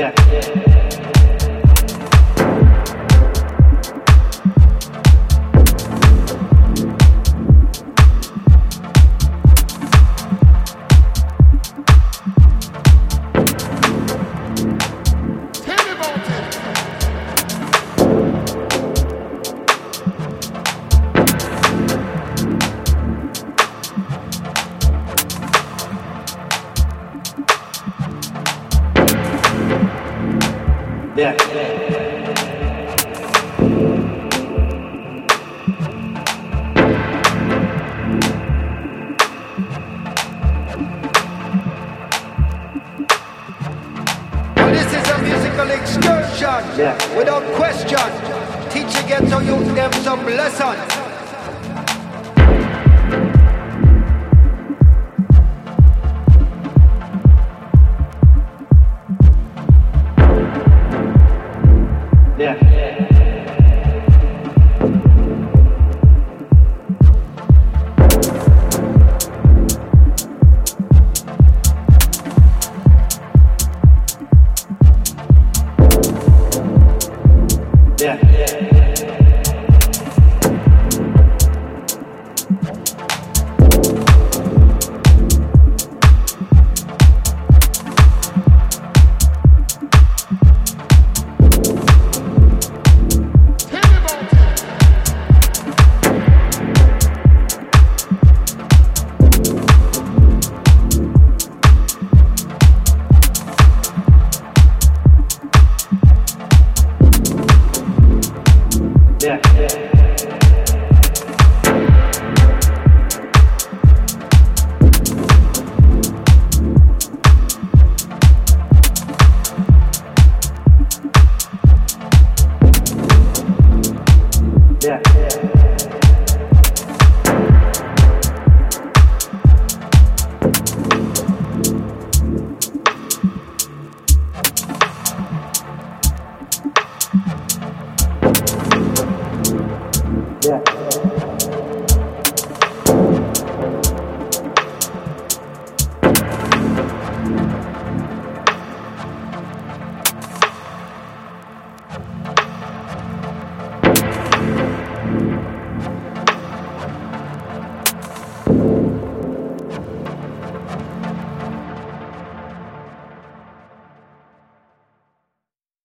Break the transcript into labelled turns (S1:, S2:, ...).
S1: yeah. Well, this is a musical excursion. yeah. Without question. Teach you get to use them some lessons.